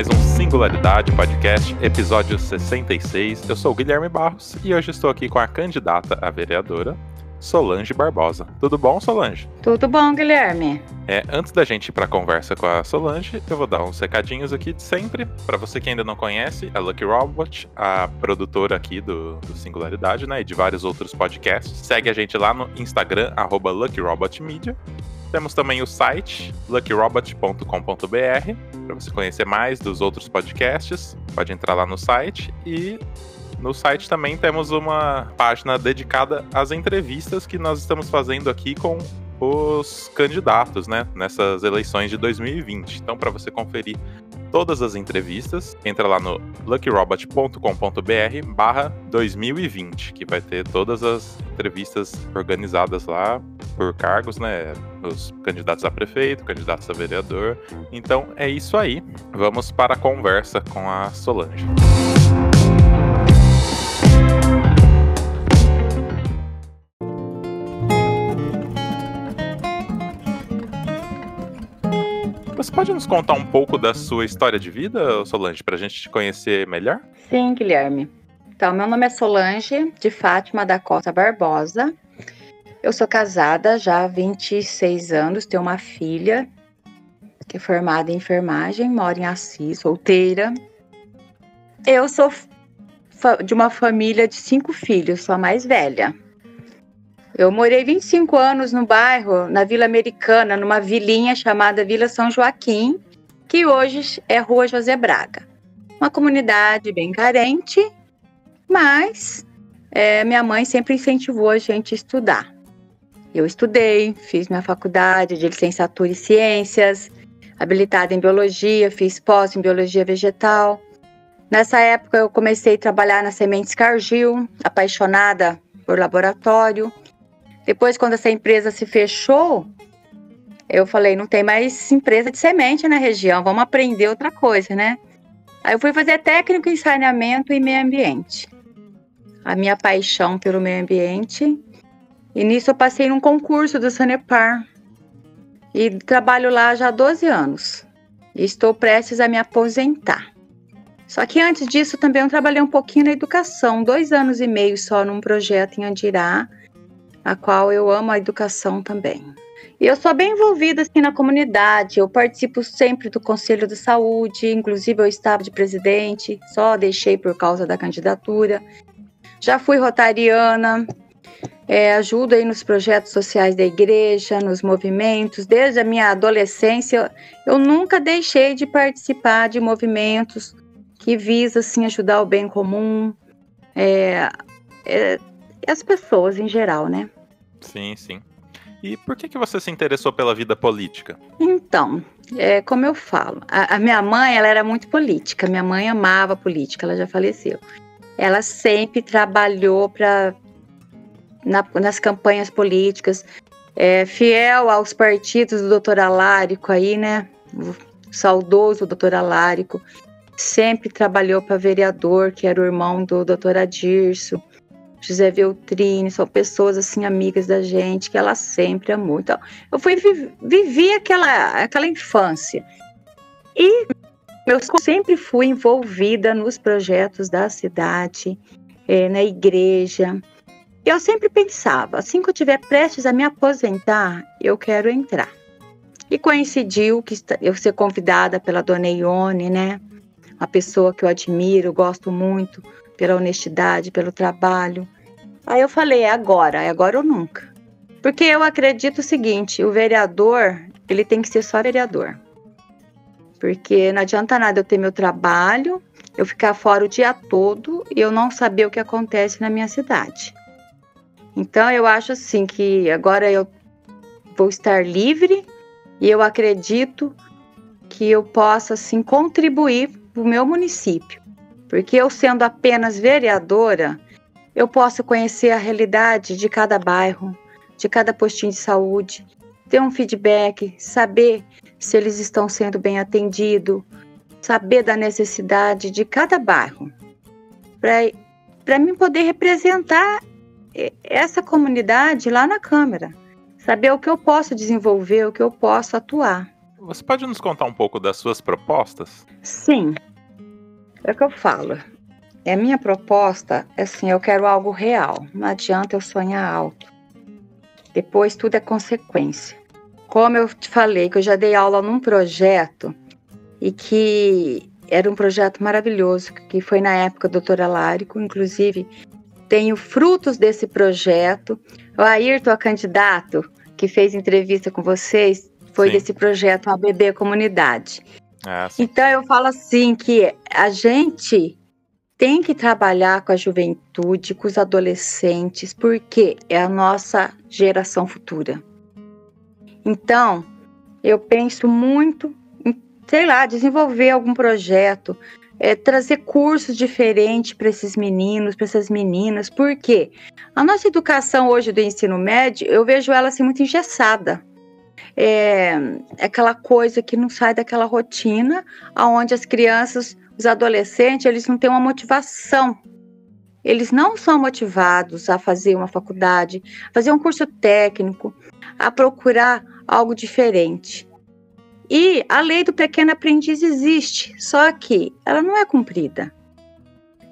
mais um Singularidade Podcast, episódio 66. Eu sou o Guilherme Barros e hoje estou aqui com a candidata a vereadora, Solange Barbosa. Tudo bom, Solange? Tudo bom, Guilherme. É, antes da gente ir para a conversa com a Solange, eu vou dar uns recadinhos aqui de sempre. Para você que ainda não conhece, a Lucky Robot, a produtora aqui do, do, Singularidade, né, e de vários outros podcasts, segue a gente lá no Instagram, arroba LuckyRobotMedia. Temos também o site luckyrobot.com.br para você conhecer mais dos outros podcasts. Pode entrar lá no site e no site também temos uma página dedicada às entrevistas que nós estamos fazendo aqui com os candidatos, né, nessas eleições de 2020. Então, para você conferir todas as entrevistas, entra lá no luckyrobot.com.br barra 2020, que vai ter todas as entrevistas organizadas lá por cargos, né, os candidatos a prefeito, candidatos a vereador. Então, é isso aí. Vamos para a conversa com a Solange. Você pode nos contar um pouco da sua história de vida, Solange, para a gente te conhecer melhor? Sim, Guilherme. Então, meu nome é Solange, de Fátima da Costa Barbosa. Eu sou casada já há 26 anos, tenho uma filha que é formada em enfermagem, mora em Assis, solteira. Eu sou de uma família de cinco filhos, sou a mais velha. Eu morei 25 anos no bairro, na Vila Americana, numa vilinha chamada Vila São Joaquim, que hoje é Rua José Braga. Uma comunidade bem carente, mas é, minha mãe sempre incentivou a gente a estudar. Eu estudei, fiz minha faculdade de licenciatura em ciências, habilitada em biologia, fiz pós em biologia vegetal. Nessa época eu comecei a trabalhar na Sementes Cargill, apaixonada por laboratório. Depois, quando essa empresa se fechou, eu falei, não tem mais empresa de semente na região, vamos aprender outra coisa, né? Aí eu fui fazer técnico em saneamento e meio ambiente. A minha paixão pelo meio ambiente. E nisso eu passei num concurso do Sanepar. E trabalho lá já há 12 anos. E estou prestes a me aposentar. Só que antes disso também eu trabalhei um pouquinho na educação, dois anos e meio só num projeto em Andirá, a qual eu amo a educação também. E eu sou bem envolvida assim na comunidade, eu participo sempre do Conselho de Saúde, inclusive eu estava de presidente, só deixei por causa da candidatura. Já fui rotariana, é, ajudo aí nos projetos sociais da igreja, nos movimentos. Desde a minha adolescência, eu nunca deixei de participar de movimentos que visam assim, ajudar o bem comum, é, é, as pessoas em geral, né? Sim, sim. E por que, que você se interessou pela vida política? Então, é, como eu falo, a, a, minha mãe ela era muito política. Minha mãe amava política, ela já faleceu. Ela sempre trabalhou para na, nas campanhas políticas, é, fiel aos partidos do doutor Alárico aí, né? O saudoso doutor Alárico. Sempre trabalhou para vereador, que era o irmão do doutor Adirso. José Veltrini, são pessoas assim amigas da gente que ela sempre amou. Então, eu fui vivi aquela aquela infância. E eu sempre fui envolvida nos projetos da cidade, é, na igreja. Eu sempre pensava, assim que eu estiver prestes a me aposentar, eu quero entrar. E coincidiu que eu ser convidada pela dona Ione, né? Uma pessoa que eu admiro, gosto muito pela honestidade, pelo trabalho. Aí eu falei, é agora, é agora ou nunca. Porque eu acredito o seguinte, o vereador, ele tem que ser só vereador. Porque não adianta nada eu ter meu trabalho, eu ficar fora o dia todo e eu não saber o que acontece na minha cidade. Então eu acho assim que agora eu vou estar livre e eu acredito que eu possa assim contribuir para o meu município. Porque eu sendo apenas vereadora, eu posso conhecer a realidade de cada bairro, de cada postinho de saúde, ter um feedback, saber se eles estão sendo bem atendidos, saber da necessidade de cada bairro, para mim poder representar essa comunidade lá na Câmara, saber o que eu posso desenvolver, o que eu posso atuar. Você pode nos contar um pouco das suas propostas? Sim. É o que eu falo. É a minha proposta, é assim, eu quero algo real. Não adianta eu sonhar alto. Depois tudo é consequência. Como eu te falei, que eu já dei aula num projeto e que era um projeto maravilhoso, que foi na época do doutor Alárico, inclusive tenho frutos desse projeto. O Ayrton, a candidato que fez entrevista com vocês, foi sim. desse projeto ABB Comunidade. É, então eu falo assim que a gente tem que trabalhar com a juventude, com os adolescentes, porque é a nossa geração futura. Então, eu penso muito em, sei lá, desenvolver algum projeto, é, trazer cursos diferentes para esses meninos, para essas meninas, porque a nossa educação hoje do ensino médio, eu vejo ela assim muito engessada. É, é aquela coisa que não sai daquela rotina, aonde as crianças os adolescentes, eles não têm uma motivação. Eles não são motivados a fazer uma faculdade, fazer um curso técnico, a procurar algo diferente. E a lei do pequeno aprendiz existe, só que ela não é cumprida.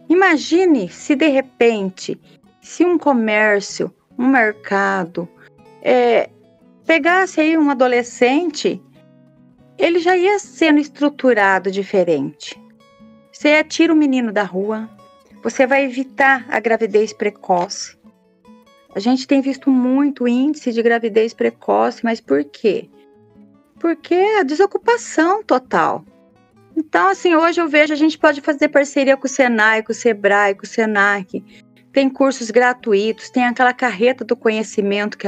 Imagine se de repente, se um comércio, um mercado, é, pegasse aí um adolescente, ele já ia sendo estruturado diferente. Você tira o menino da rua, você vai evitar a gravidez precoce. A gente tem visto muito índice de gravidez precoce, mas por quê? Porque é a desocupação total. Então, assim, hoje eu vejo a gente pode fazer parceria com o Senai, com o Sebrae, com o Senac. Tem cursos gratuitos, tem aquela carreta do conhecimento que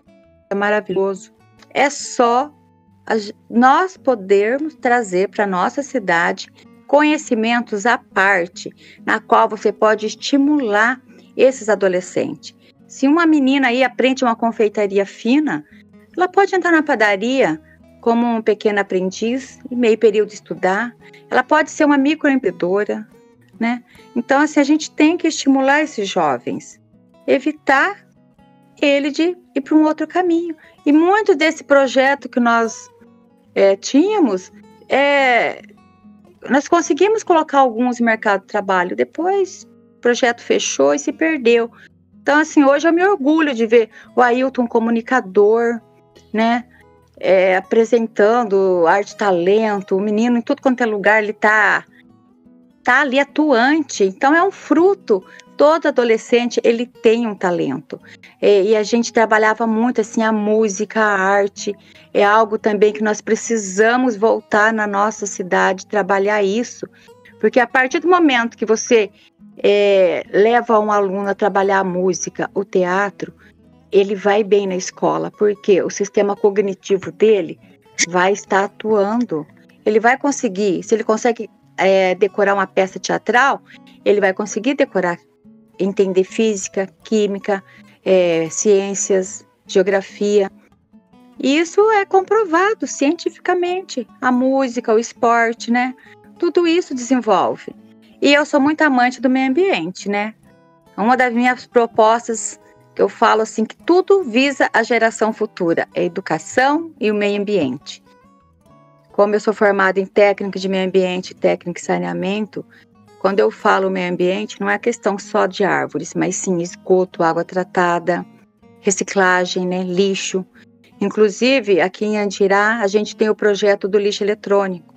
é maravilhoso. É só nós podermos trazer para nossa cidade conhecimentos à parte, na qual você pode estimular esses adolescentes. Se uma menina aí aprende uma confeitaria fina, ela pode entrar na padaria como um pequeno aprendiz e meio período estudar. Ela pode ser uma microempreendedora, né? Então, assim, a gente tem que estimular esses jovens, evitar ele de ir para um outro caminho. E muito desse projeto que nós é, tínhamos é, nós conseguimos colocar alguns em mercado de trabalho, depois o projeto fechou e se perdeu. Então, assim, hoje eu me orgulho de ver o Ailton comunicador, né? É, apresentando arte talento, o menino em tudo quanto é lugar, ele tá, tá ali atuante. Então é um fruto todo adolescente ele tem um talento. É, e a gente trabalhava muito assim a música, a arte. É algo também que nós precisamos voltar na nossa cidade trabalhar isso, porque a partir do momento que você é, leva um aluno a trabalhar a música, o teatro, ele vai bem na escola, porque o sistema cognitivo dele vai estar atuando. Ele vai conseguir, se ele consegue é, decorar uma peça teatral, ele vai conseguir decorar entender física, química, é, ciências, geografia. E isso é comprovado cientificamente. A música, o esporte, né? Tudo isso desenvolve. E eu sou muito amante do meio ambiente, né? Uma das minhas propostas que eu falo assim que tudo visa a geração futura, é a educação e o meio ambiente. Como eu sou formada em técnica de meio ambiente, técnica e saneamento, quando eu falo meio ambiente, não é questão só de árvores, mas sim esgoto, água tratada, reciclagem, né, lixo. Inclusive, aqui em Andirá, a gente tem o projeto do lixo eletrônico.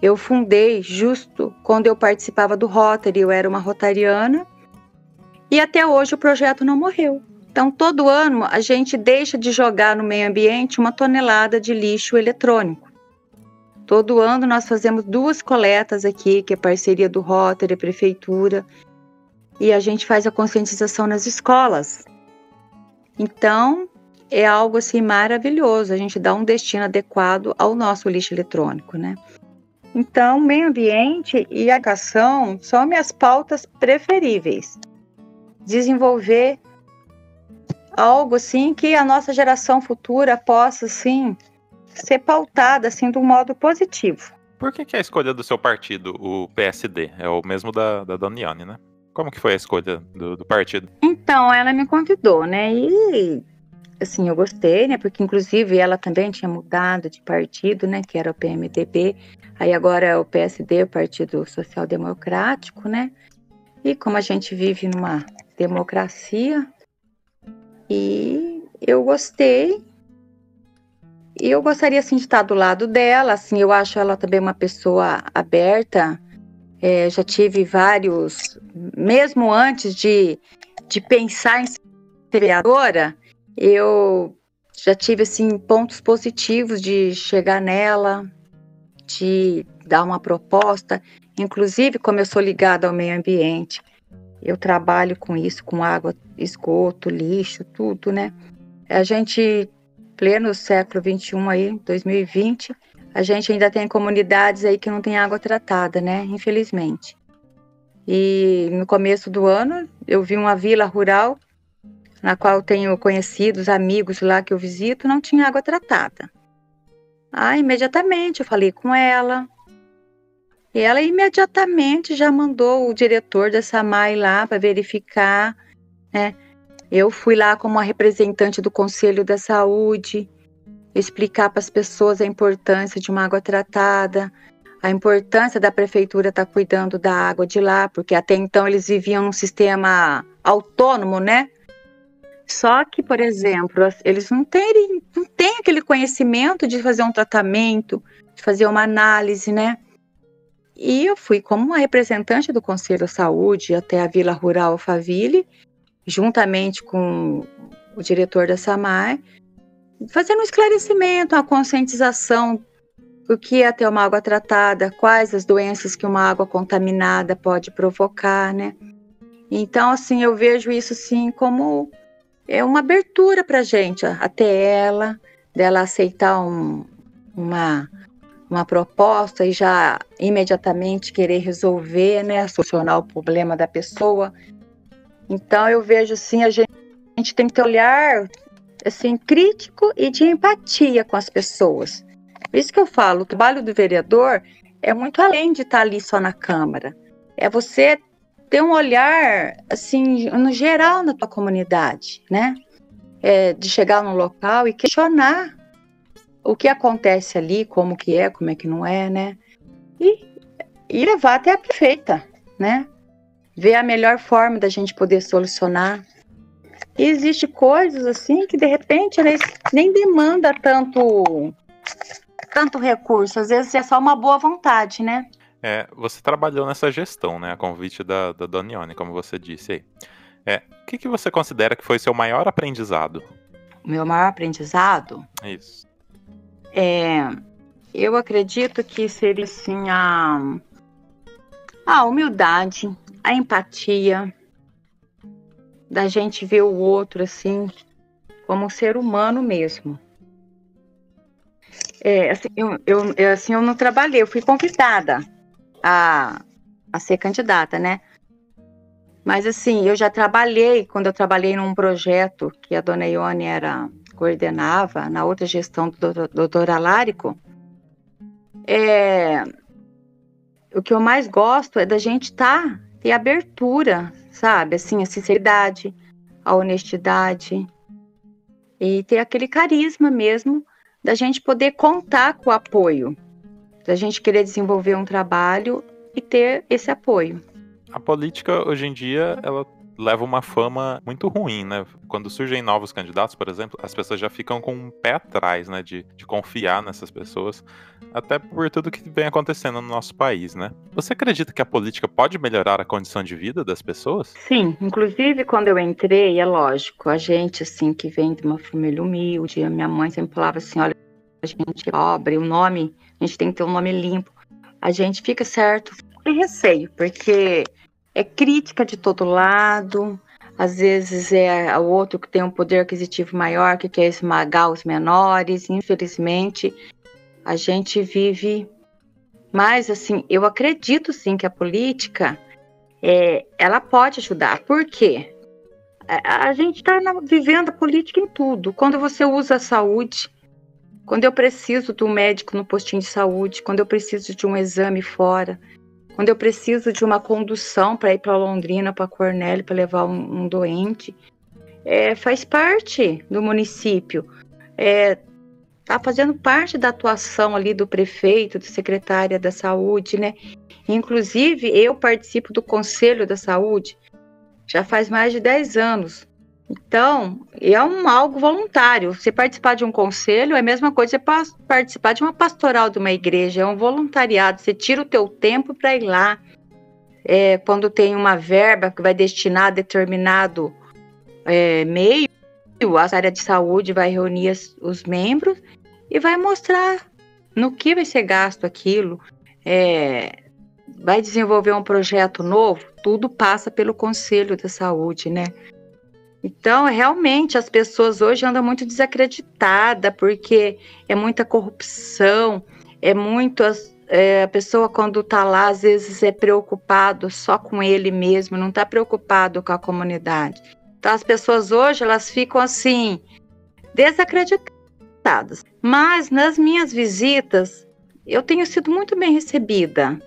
Eu fundei justo quando eu participava do Rotary, eu era uma rotariana, e até hoje o projeto não morreu. Então, todo ano a gente deixa de jogar no meio ambiente uma tonelada de lixo eletrônico. Todo ano nós fazemos duas coletas aqui, que é parceria do Rotary, Prefeitura, e a gente faz a conscientização nas escolas. Então, é algo assim maravilhoso, a gente dá um destino adequado ao nosso lixo eletrônico, né? Então, meio ambiente e educação são minhas pautas preferíveis. Desenvolver algo assim que a nossa geração futura possa assim ser pautada assim de um modo positivo. Por que, que é a escolha do seu partido, o PSD? É o mesmo da, da Doniane, né? Como que foi a escolha do, do, partido? Então, ela me convidou, né? E assim, eu gostei, né? Porque inclusive ela também tinha mudado de partido, né? Que era o PMDB. Aí agora é o PSD, o Partido Social Democrático, né? E como a gente vive numa democracia, e eu gostei. Eu gostaria assim de estar do lado dela, assim, eu acho ela também uma pessoa aberta. É, já tive vários, mesmo antes de, de pensar em ser vereadora, eu já tive assim pontos positivos de chegar nela, de dar uma proposta, inclusive como eu sou ligada ao meio ambiente, eu trabalho com isso, com água, esgoto, lixo, tudo, né? A gente, pleno século 21 aí, 2020, a gente ainda tem comunidades aí que não tem água tratada, né? Infelizmente. E no começo do ano, eu vi uma vila rural na qual tenho conhecidos, amigos lá que eu visito, não tinha água tratada. Ah, imediatamente eu falei com ela. E ela imediatamente já mandou o diretor da SAMAI lá para verificar, né? Eu fui lá como a representante do Conselho da Saúde, explicar para as pessoas a importância de uma água tratada, a importância da prefeitura estar tá cuidando da água de lá, porque até então eles viviam num sistema autônomo, né? Só que, por exemplo, eles não têm, não têm aquele conhecimento de fazer um tratamento, de fazer uma análise, né? E eu fui como uma representante do Conselho de Saúde até a Vila Rural Alphaville, juntamente com o diretor da SAMAI, fazendo um esclarecimento, uma conscientização do que é ter uma água tratada, quais as doenças que uma água contaminada pode provocar, né? Então, assim, eu vejo isso, sim, como é uma abertura para a gente, até ela, dela aceitar um, uma, uma proposta e já imediatamente querer resolver, né, solucionar o problema da pessoa. Então eu vejo assim, a gente, a gente tem que ter olhar assim crítico e de empatia com as pessoas. Por isso que eu falo, o trabalho do vereador é muito além de estar ali só na Câmara. É você ter um olhar, assim, no geral na tua comunidade, né? É, de chegar no local e questionar o que acontece ali, como que é, como é que não é, né? E, e levar até a prefeita, né? Ver a melhor forma da gente poder solucionar. E existe coisas assim que de repente eles nem demanda tanto tanto recurso, às vezes é só uma boa vontade, né? É, você trabalhou nessa gestão, né? A convite da, da Donione, como você disse aí. É, o que, que você considera que foi seu maior aprendizado? O meu maior aprendizado? Isso. É, eu acredito que seria assim a, a humildade, a empatia, da gente ver o outro assim como um ser humano mesmo. É, assim, eu, eu, assim, eu não trabalhei, eu fui convidada a, a ser candidata, né? Mas assim, eu já trabalhei, quando eu trabalhei num projeto que a dona Ione era coordenava, na outra gestão do doutor, Alárico, é, o que eu mais gosto é da gente estar tá, ter abertura, sabe? Assim, a sinceridade, a honestidade e ter aquele carisma mesmo da gente poder contar com o apoio da gente querer desenvolver um trabalho e ter esse apoio. A política hoje em dia, ela leva uma fama muito ruim, né? Quando surgem novos candidatos, por exemplo, as pessoas já ficam com um pé atrás, né? De, de confiar nessas pessoas, até por tudo que vem acontecendo no nosso país, né? Você acredita que a política pode melhorar a condição de vida das pessoas? Sim, inclusive quando eu entrei, é lógico, a gente, assim, que vem de uma família humilde, a minha mãe sempre falava assim: olha, a gente é pobre, o nome a gente tem que ter um nome limpo. A gente fica certo, tem receio, porque é crítica de todo lado, às vezes é o outro que tem um poder aquisitivo maior, que quer esmagar os menores. Infelizmente, a gente vive. Mas, assim, eu acredito sim que a política é, ela pode ajudar. Por quê? A, a gente está vivendo a política em tudo. Quando você usa a saúde, quando eu preciso de um médico no postinho de saúde, quando eu preciso de um exame fora, quando eu preciso de uma condução para ir para Londrina, para Cornélio, para levar um, um, doente, é, faz parte do município. É, tá fazendo parte da atuação ali do prefeito, do secretária da saúde, né? Inclusive, eu participo do Conselho da Saúde já faz mais de 10 anos. Então, é um algo voluntário. Você participar de um conselho é a mesma coisa que participar de uma pastoral de uma igreja, é um voluntariado. Você tira o teu tempo para ir lá. É, quando tem uma verba que vai destinar a determinado é, meio, a área de saúde vai reunir as, os membros e vai mostrar no que vai ser gasto aquilo. É, vai desenvolver um projeto novo, tudo passa pelo Conselho da Saúde, né? Então, realmente, as pessoas hoje andam muito desacreditadas, porque é muita corrupção, é muito. É, a pessoa, quando está lá, às vezes é preocupado só com ele mesmo, não está preocupado com a comunidade. Então, as pessoas hoje, elas ficam assim, desacreditadas. Mas, nas minhas visitas, eu tenho sido muito bem recebida,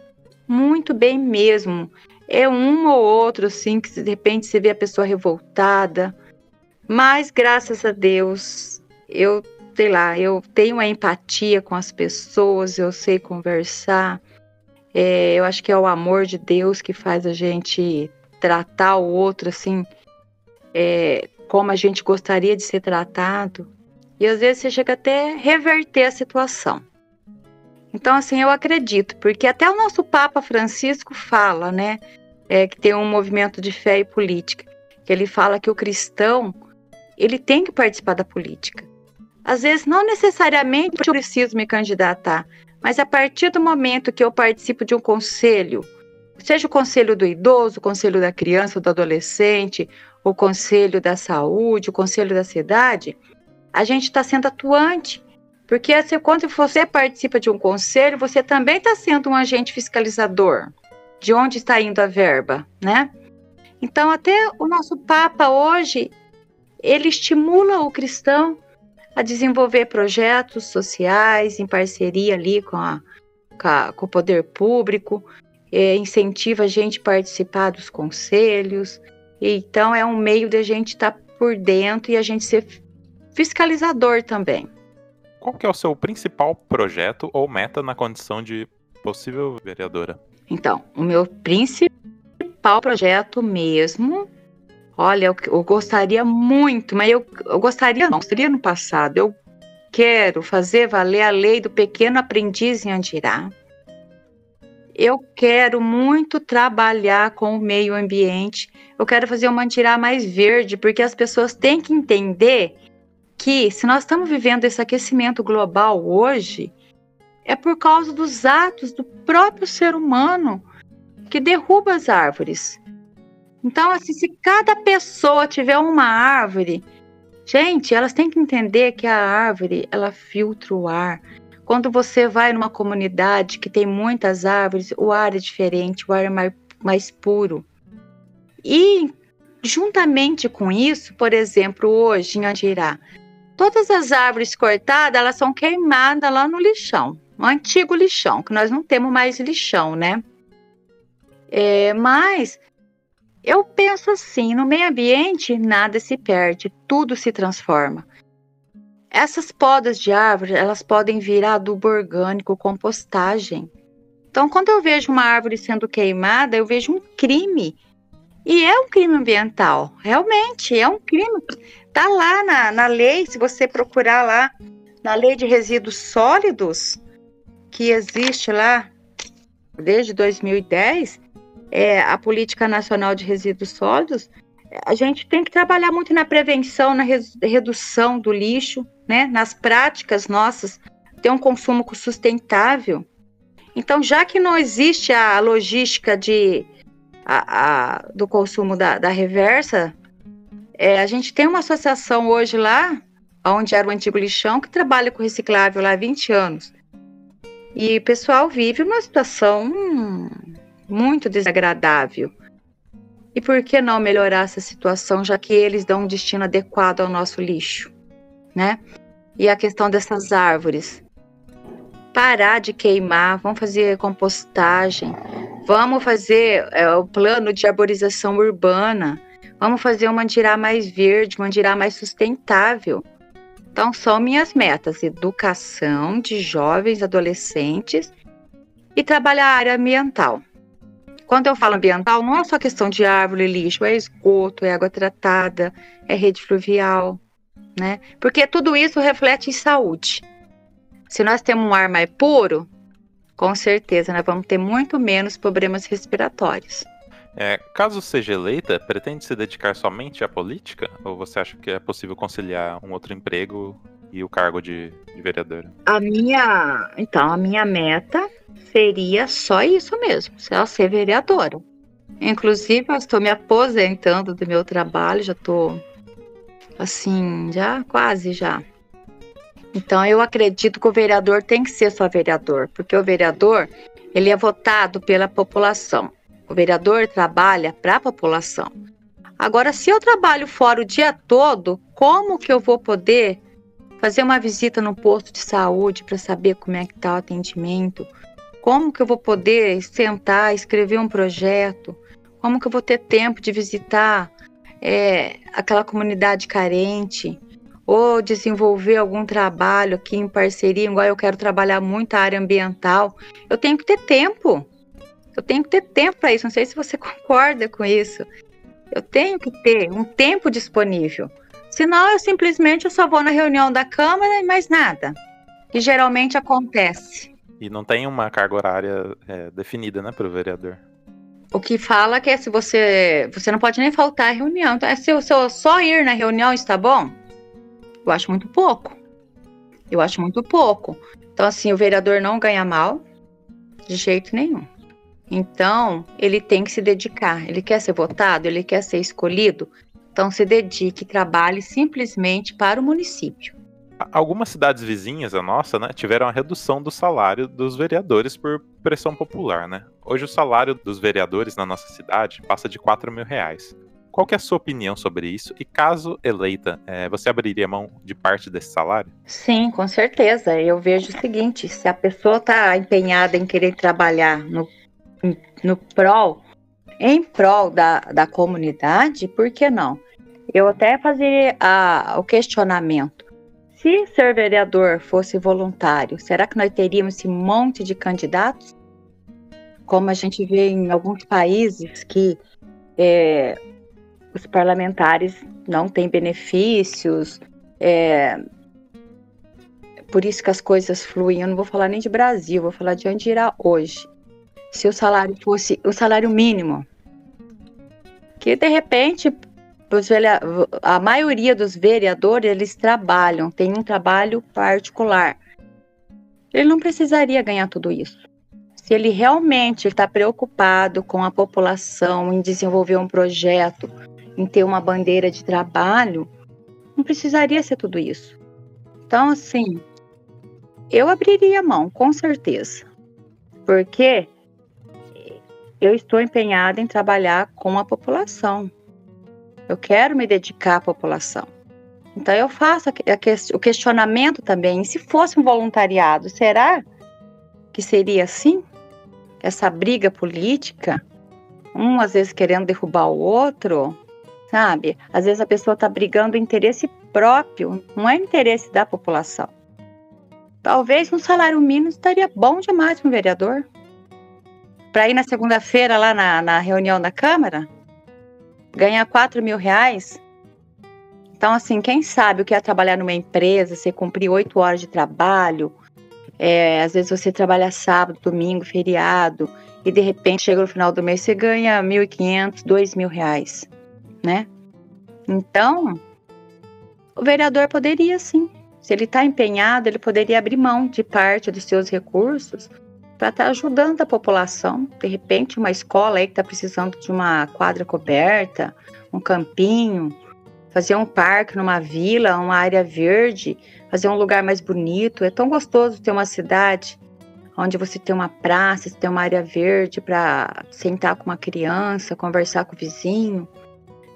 muito bem mesmo é um ou outro, assim, que de repente você vê a pessoa revoltada. Mas, graças a Deus, eu, sei lá, eu tenho a empatia com as pessoas, eu sei conversar. É, eu acho que é o amor de Deus que faz a gente tratar o outro, assim, é, como a gente gostaria de ser tratado. E às vezes você chega até reverter a situação. Então, assim, eu acredito, porque até o nosso Papa Francisco fala, né, é, que tem um movimento de fé e política, que ele fala que o cristão, ele tem que participar da política. Às vezes, não necessariamente eu preciso me candidatar, mas a partir do momento que eu participo de um conselho, seja o conselho do idoso, o conselho da criança do adolescente, o conselho da saúde, o conselho da cidade, a gente está sendo atuante porque se, quando você participa de um conselho, você também está sendo um agente fiscalizador de onde está indo a verba, né? Então, até o nosso Papa hoje, ele estimula o cristão a desenvolver projetos sociais em parceria ali com, a, com, a, com o poder público, é, incentiva a gente a participar dos conselhos. Então, é um meio de a gente estar tá por dentro e a gente ser fiscalizador também. Qual que é o seu principal projeto ou meta na condição de possível vereadora? Então, o meu principal projeto mesmo, olha, eu, eu gostaria muito, mas eu, eu gostaria não, seria no passado, eu quero fazer valer a lei do pequeno aprendiz em Andirá. Eu quero muito trabalhar com o meio ambiente. Eu quero fazer uma Andirá mais verde, porque as pessoas têm que entender que se nós estamos vivendo esse aquecimento global hoje, é por causa dos atos do próprio ser humano que derruba as árvores. Então, assim, se cada pessoa tiver uma árvore, gente, elas têm que entender que a árvore ela filtra o ar. Quando você vai numa comunidade que tem muitas árvores, o ar é diferente, o ar é mais, mais puro. E juntamente com isso, por exemplo, hoje em Andirá, Todas as árvores cortadas, elas são queimadas lá no lixão, no antigo lixão, que nós não temos mais lixão, né? É, mas eu penso assim, no meio ambiente nada se perde, tudo se transforma. Essas podas de árvore, elas podem virar adubo orgânico, compostagem. Então, quando eu vejo uma árvore sendo queimada, eu vejo um crime. E é um crime ambiental, realmente, é um crime. Tá lá na, na lei, se você procurar lá, na lei de resíduos sólidos, que existe lá desde 2010, é, a Política Nacional de Resíduos Sólidos, a gente tem que trabalhar muito na prevenção, na redução do lixo, né, nas práticas nossas, ter um consumo sustentável. Então, já que não existe a logística de, a, a, do consumo da, da reversa, é, a gente tem uma associação hoje lá, onde era o antigo lixão, que trabalha com reciclável lá há 20 anos. E o pessoal vive uma situação hum, muito desagradável. E por que não melhorar essa situação, já que eles dão um destino adequado ao nosso lixo, né? E a questão dessas árvores. Parar de queimar, vamos fazer compostagem, vamos fazer é, o plano de arborização urbana, Vamos fazer uma Andirá mais verde, uma Andirá mais sustentável. Então, são minhas metas: educação de jovens, adolescentes e trabalhar a área ambiental. Quando eu falo ambiental, não é só questão de árvore, lixo, é esgoto, é água tratada, é rede fluvial, né? Porque tudo isso reflete em saúde. Se nós temos um ar mais puro, com certeza nós vamos ter muito menos problemas respiratórios. É, caso seja eleita, pretende se dedicar somente à política? Ou você acha que é possível conciliar um outro emprego e o cargo de, de vereadora? A minha. Então, a minha meta seria só isso mesmo, ser vereadora. Inclusive, eu estou me aposentando do meu trabalho, já estou assim, já quase já. Então, eu acredito que o vereador tem que ser só vereador, porque o vereador ele é votado pela população. O vereador trabalha para a população. Agora, se eu trabalho fora o dia todo, como que eu vou poder fazer uma visita no posto de saúde para saber como é que está o atendimento? Como que eu vou poder sentar, escrever um projeto? Como que eu vou ter tempo de visitar é, aquela comunidade carente? Ou desenvolver algum trabalho aqui em parceria, igual eu quero trabalhar muito a área ambiental. Eu tenho que ter tempo. Eu tenho que ter tempo para isso. Não sei se você concorda com isso. Eu tenho que ter um tempo disponível. Senão, eu simplesmente eu só vou na reunião da Câmara e mais nada. Que geralmente acontece. E não tem uma carga horária é, definida, né, para o vereador. O que fala que é se você. Você não pode nem faltar à reunião. Então, é se eu só ir na reunião está bom? Eu acho muito pouco. Eu acho muito pouco. Então, assim, o vereador não ganha mal, de jeito nenhum. Então, ele tem que se dedicar. Ele quer ser votado, ele quer ser escolhido. Então, se dedique, trabalhe simplesmente para o município. Algumas cidades vizinhas, a nossa, né, tiveram a redução do salário dos vereadores por pressão popular, né? Hoje o salário dos vereadores na nossa cidade passa de 4 mil reais. Qual é a sua opinião sobre isso? E caso eleita, é, você abriria mão de parte desse salário? Sim, com certeza. Eu vejo o seguinte: se a pessoa está empenhada em querer trabalhar no no prol, em prol da, da comunidade, por que não? Eu até fazia a, o questionamento. Se ser vereador fosse voluntário, será que nós teríamos esse monte de candidatos? Como a gente vê em alguns países que é, os parlamentares não têm benefícios, é, por isso que as coisas fluem. Eu não vou falar nem de Brasil, vou falar de onde irá hoje se o salário fosse o salário mínimo. Que de repente a maioria dos vereadores eles trabalham, tem um trabalho particular. Ele não precisaria ganhar tudo isso. Se ele realmente está preocupado com a população, em desenvolver um projeto, em ter uma bandeira de trabalho, não precisaria ser tudo isso. Então, assim, eu abriria a mão, com certeza. Porque eu estou empenhada em trabalhar com a população. Eu quero me dedicar à população. Então eu faço o questionamento também. E se fosse um voluntariado, será que seria assim? Essa briga política, um às vezes querendo derrubar o outro, sabe? Às vezes a pessoa está brigando interesse próprio, não é interesse da população. Talvez um salário mínimo estaria bom demais para um vereador para ir na segunda-feira lá na, na reunião da Câmara, ganhar 4 mil reais. Então, assim, quem sabe o que é trabalhar numa empresa, você cumprir oito horas de trabalho, é, às vezes você trabalha sábado, domingo, feriado, e de repente chega no final do mês você ganha 1.500, 2 mil reais, né? Então, o vereador poderia sim, se ele está empenhado, ele poderia abrir mão de parte dos seus recursos para estar tá ajudando a população. De repente, uma escola aí que está precisando de uma quadra coberta, um campinho, fazer um parque numa vila, uma área verde, fazer um lugar mais bonito. É tão gostoso ter uma cidade onde você tem uma praça, você tem uma área verde para sentar com uma criança, conversar com o vizinho.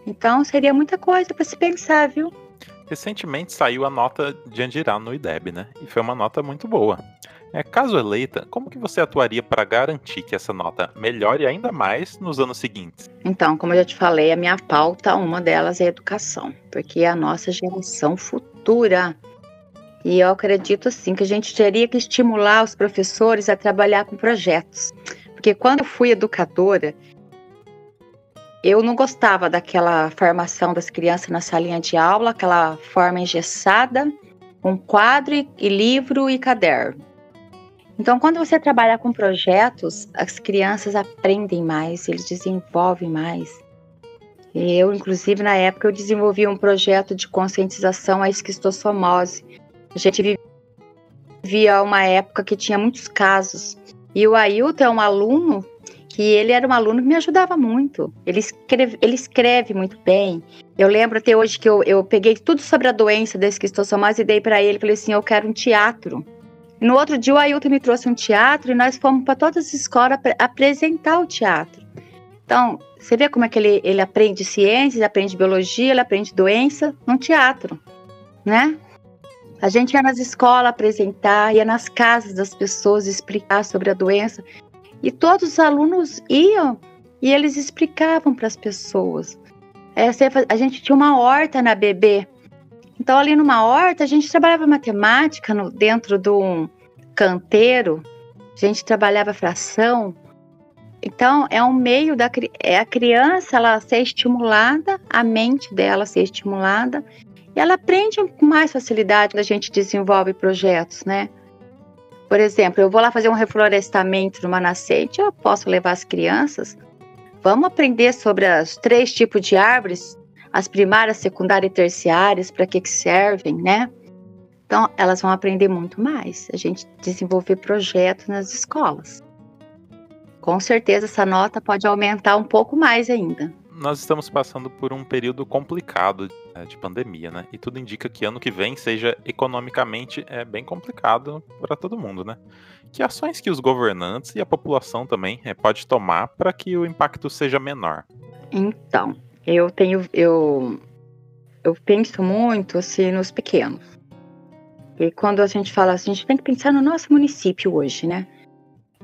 Então, seria muita coisa para se pensar, viu? Recentemente saiu a nota de Andirá no IDEB, né? E foi uma nota muito boa. É, caso eleita, como que você atuaria para garantir que essa nota melhore ainda mais nos anos seguintes? Então, como eu já te falei, a minha pauta, uma delas é a educação, porque é a nossa geração futura. E eu acredito assim que a gente teria que estimular os professores a trabalhar com projetos. Porque quando eu fui educadora, eu não gostava daquela formação das crianças na salinha de aula, aquela forma engessada, com quadro e livro e caderno. Então, quando você trabalha com projetos, as crianças aprendem mais, eles desenvolvem mais. Eu, inclusive, na época, eu desenvolvi um projeto de conscientização à esquistossomose. A gente vivia uma época que tinha muitos casos. E o Ailton é um aluno que ele era um aluno que me ajudava muito. Ele escreve, ele escreve muito bem. Eu lembro até hoje que eu, eu peguei tudo sobre a doença da esquistossomose e dei para ele. Falei assim: eu quero um teatro. No outro dia, o Ailton me trouxe um teatro e nós fomos para todas as escolas apresentar o teatro. Então, você vê como é que ele, ele aprende ciências, aprende biologia, ele aprende doença num teatro, né? A gente ia nas escolas apresentar, ia nas casas das pessoas explicar sobre a doença. E todos os alunos iam e eles explicavam para as pessoas. A gente tinha uma horta na BB. Então, ali numa horta, a gente trabalhava matemática no, dentro de um canteiro, a gente trabalhava fração. Então, é um meio da é a criança ela ser estimulada, a mente dela ser estimulada, e ela aprende com mais facilidade quando a gente desenvolve projetos, né? Por exemplo, eu vou lá fazer um reflorestamento numa nascente, eu posso levar as crianças. Vamos aprender sobre os três tipos de árvores, as primárias, secundárias e terciárias, para que, que servem, né? Então, elas vão aprender muito mais. A gente desenvolver projetos nas escolas. Com certeza, essa nota pode aumentar um pouco mais ainda nós estamos passando por um período complicado né, de pandemia, né? E tudo indica que ano que vem seja economicamente é, bem complicado para todo mundo, né? Que ações que os governantes e a população também é, pode tomar para que o impacto seja menor? Então, eu tenho, eu, eu penso muito assim nos pequenos. E quando a gente fala assim, a gente tem que pensar no nosso município hoje, né?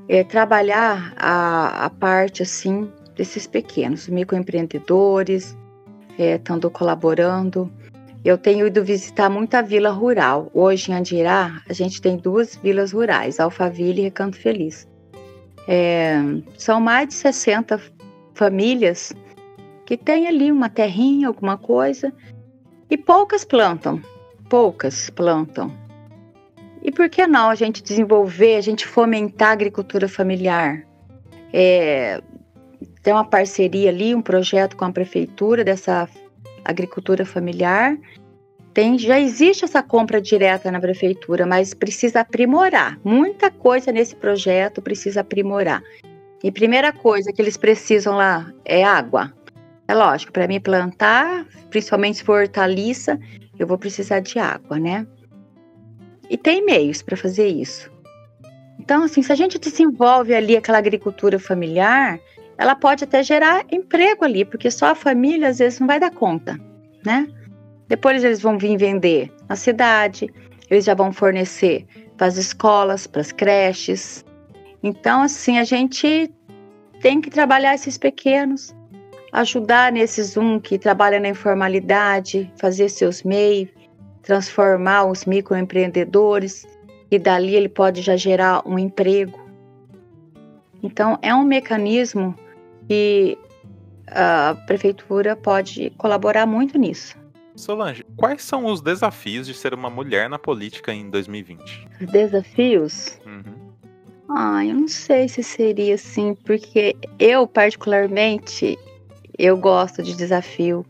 É, trabalhar a, a parte assim desses pequenos microempreendedores, é, estando colaborando. Eu tenho ido visitar muita vila rural. Hoje em Andirá, a gente tem duas vilas rurais, Alphaville e Recanto Feliz. É, são mais de 60 famílias que têm ali uma terrinha, alguma coisa, e poucas plantam, poucas plantam. E por que não a gente desenvolver, a gente fomentar a agricultura familiar? É, tem uma parceria ali, um projeto com a prefeitura dessa agricultura familiar. Tem, já existe essa compra direta na prefeitura, mas precisa aprimorar. Muita coisa nesse projeto precisa aprimorar. E primeira coisa que eles precisam lá é água. É lógico, para mim plantar, principalmente se for hortaliça, eu vou precisar de água, né? E tem meios para fazer isso. Então, assim, se a gente desenvolve ali aquela agricultura familiar, ela pode até gerar emprego ali, porque só a família às vezes não vai dar conta, né? Depois eles vão vir vender na cidade, eles já vão fornecer para as escolas, para as creches. Então, assim, a gente tem que trabalhar esses pequenos, ajudar nesses um que trabalha na informalidade, fazer seus meios, transformar os microempreendedores e dali ele pode já gerar um emprego. Então, é um mecanismo que a prefeitura pode colaborar muito nisso. Solange, quais são os desafios de ser uma mulher na política em 2020? Desafios? Uhum. Ah, eu não sei se seria assim, porque eu, particularmente, eu gosto de desafio.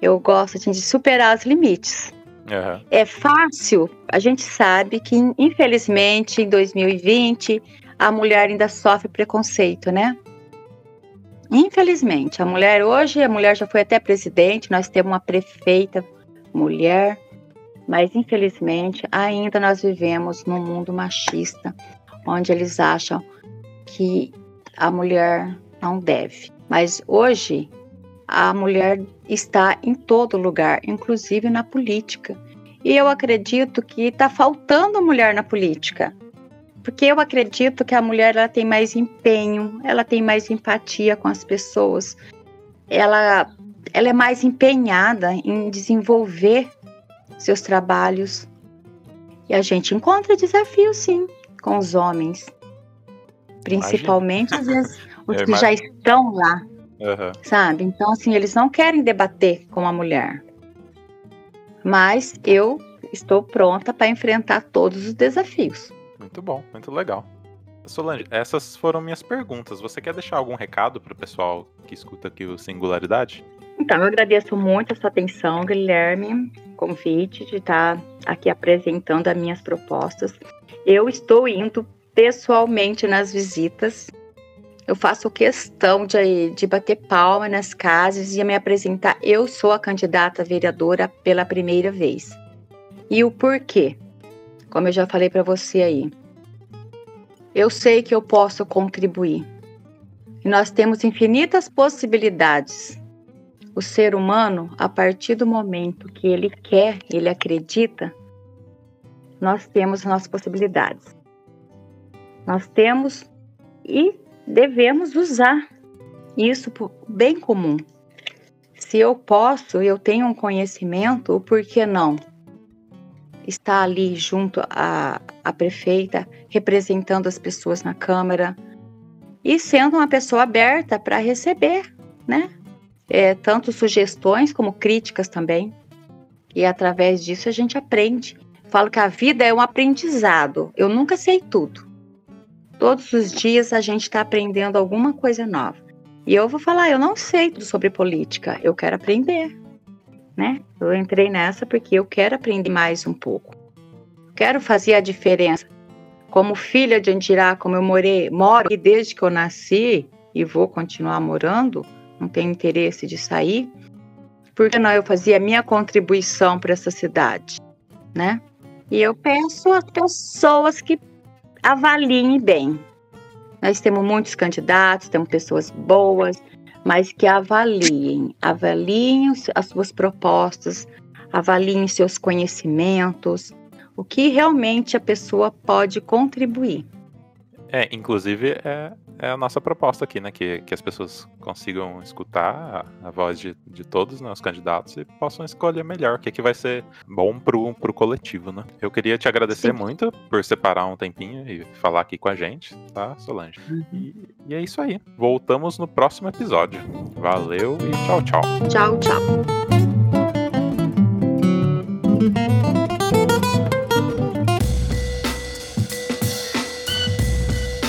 Eu gosto de superar os limites. Uhum. É fácil, a gente sabe que, infelizmente, em 2020, a mulher ainda sofre preconceito, né? Infelizmente, a mulher hoje, a mulher já foi até presidente, nós temos uma prefeita mulher, mas infelizmente ainda nós vivemos num mundo machista, onde eles acham que a mulher não deve. Mas hoje a mulher está em todo lugar, inclusive na política. E eu acredito que está faltando mulher na política. porque eu acredito que a mulher ela tem mais empenho, ela tem mais empatia com as pessoas, ela, ela é mais empenhada em desenvolver seus trabalhos. E a gente encontra desafios, sim, com os homens. Principalmente, às vezes, os que já estão lá. Uhum. Sabe? Então, assim, eles não querem debater com a mulher. Mas eu estou pronta para enfrentar todos os desafios. Muito bom, muito legal. Solange, essas foram minhas perguntas. Você quer deixar algum recado para o pessoal que escuta aqui o Singularidade? Então, eu agradeço muito a sua atenção, Guilherme, convite de estar aqui apresentando as minhas propostas. Eu estou indo pessoalmente nas visitas. Eu faço questão de, de bater palma nas casas e me apresentar. Eu sou a candidata vereadora pela primeira vez. E o porquê? Como eu já falei para você aí. Eu sei que eu posso contribuir. E nós temos infinitas possibilidades. O ser humano, a partir do momento que ele quer, ele acredita, nós temos nossas possibilidades. Nós temos e devemos usar isso por bem comum. Se eu posso, eu tenho um conhecimento, por que não? Está ali junto à, à prefeita, representando as pessoas na Câmara e sendo uma pessoa aberta para receber, né? É, tanto sugestões como críticas também. E através disso a gente aprende. Falo que a vida é um aprendizado. Eu nunca sei tudo. Todos os dias a gente está aprendendo alguma coisa nova. E eu vou falar, eu não sei tudo sobre política, eu quero aprender, né? Eu entrei nessa porque eu quero aprender mais um pouco. Quero fazer a diferença. Como filha de Andirá, como eu morei, moro aqui desde que eu nasci e vou continuar morando, não tenho interesse de sair. Por que não eu fazia a minha contribuição para essa cidade, né? E eu peço às pessoas que avaliem bem. Nós temos muitos candidatos, temos pessoas boas, mas que avaliem, avaliem as suas propostas, avaliem seus conhecimentos, o que realmente a pessoa pode contribuir. É, inclusive é, é a nossa proposta aqui, né? Que, que as pessoas consigam escutar a, a voz de, de todos né, os candidatos e possam escolher melhor o que, que vai ser bom pro, pro coletivo, né? Eu queria te agradecer Sim. muito por separar um tempinho e falar aqui com a gente, tá, Solange? Uhum. E, e é isso aí. Voltamos no próximo episódio. Valeu e tchau, tchau. Tchau, tchau.